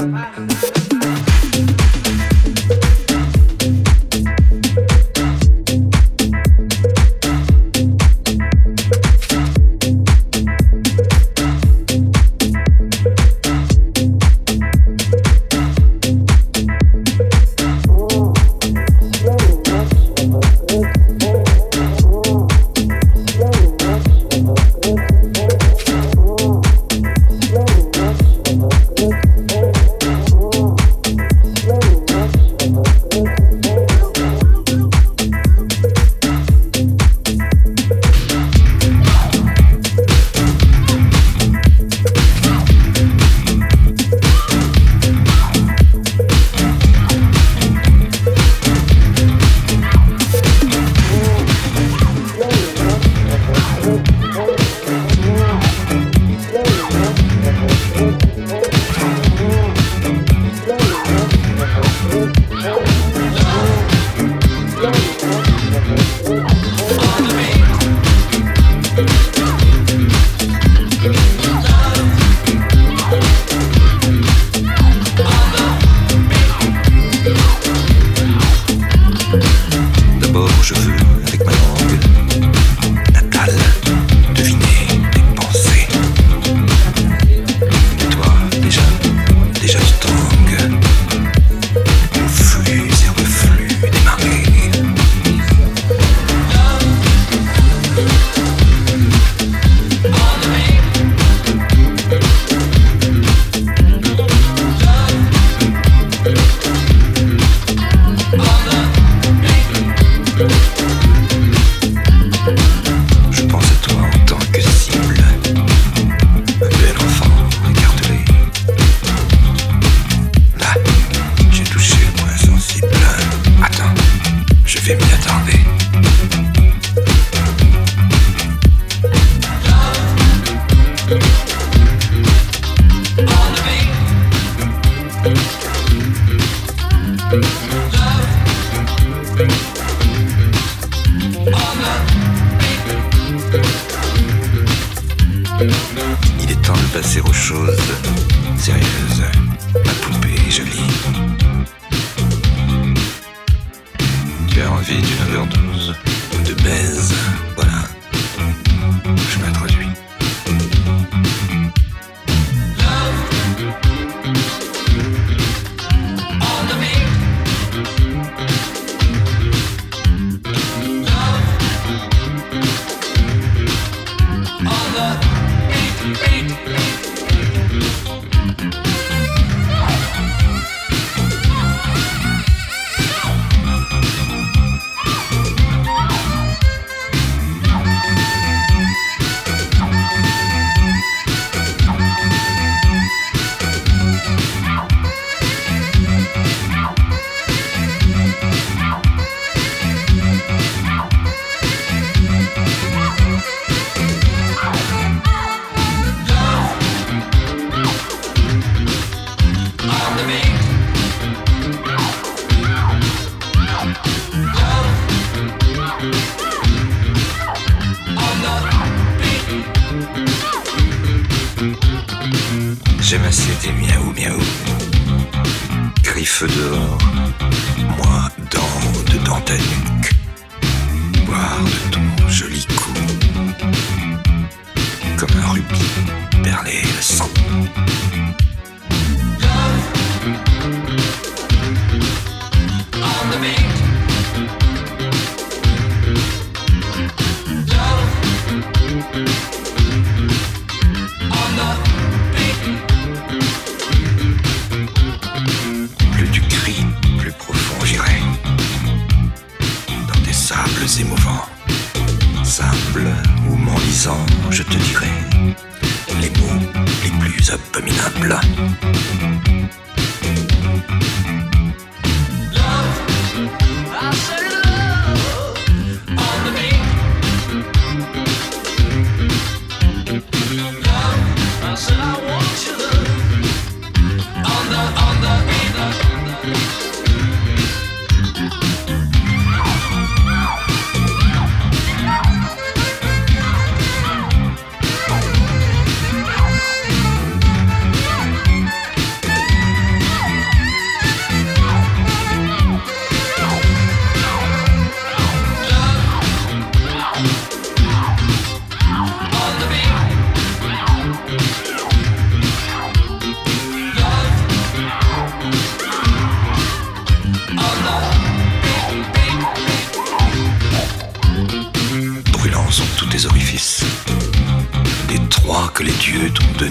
Bye. c'était miaou miaou. Griffe dehors, moi dents, dedans ta nuque. Boire de peut-on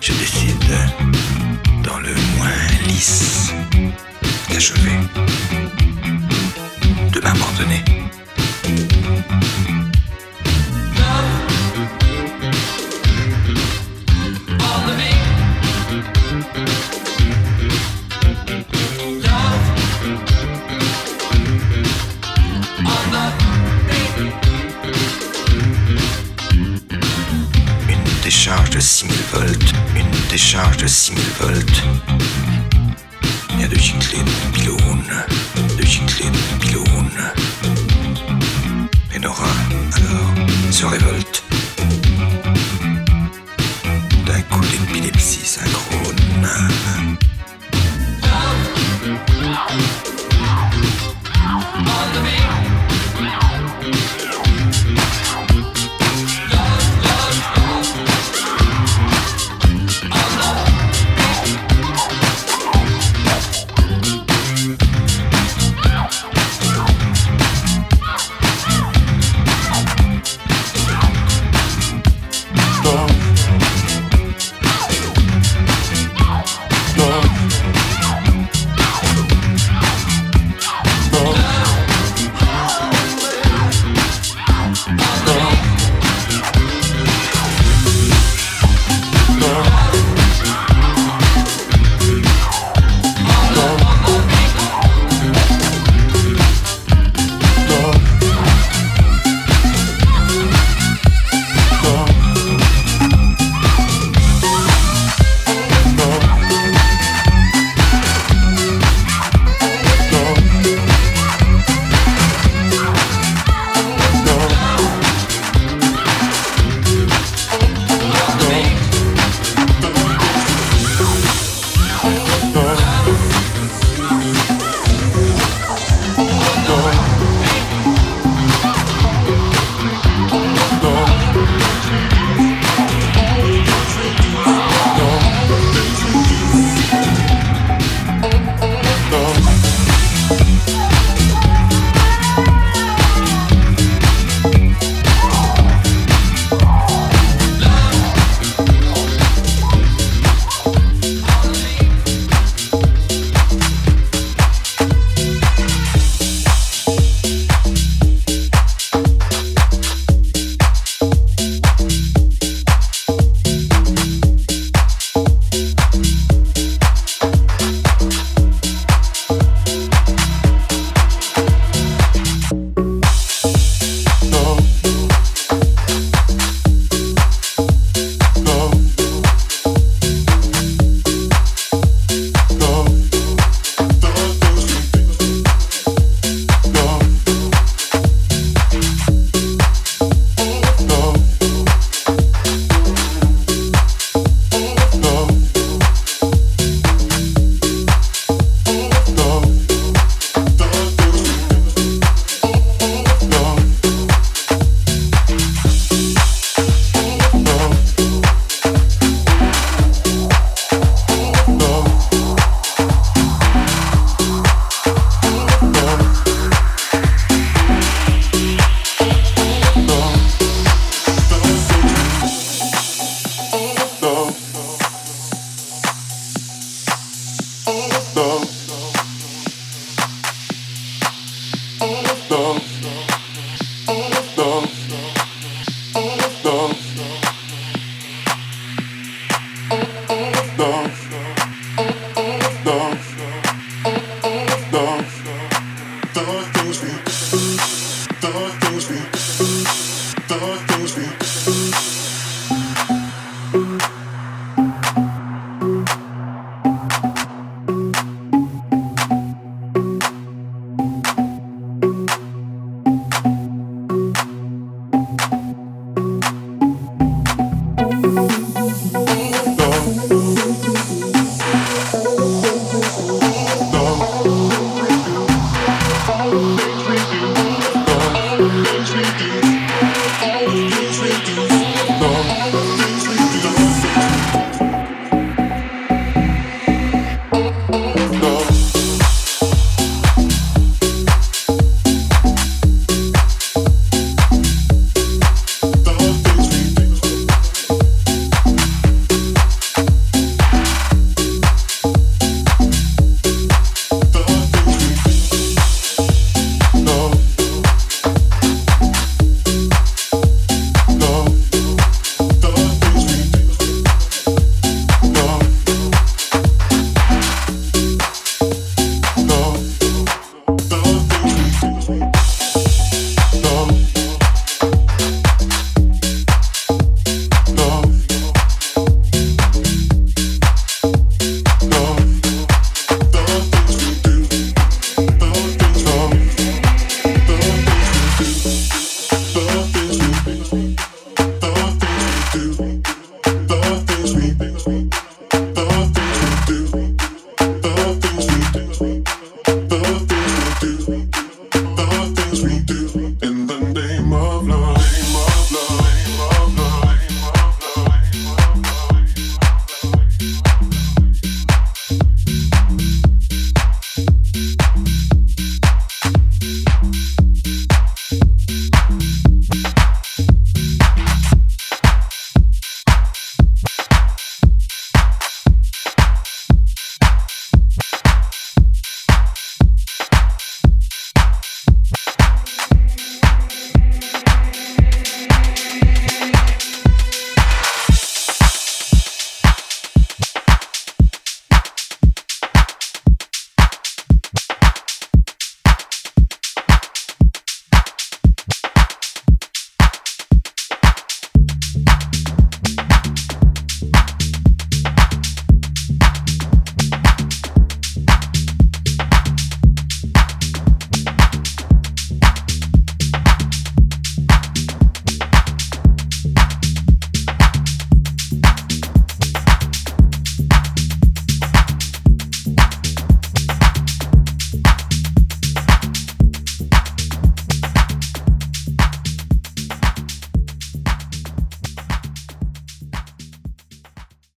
Je décide dans le moins lisse d'achever, de m'abandonner. 6000 volts, une décharge de 6000 volts. Il y a de giclées de pylônes, de giclées de pylônes. Et Nora, alors, se révolte. D'un coup d'épilepsie synchrone.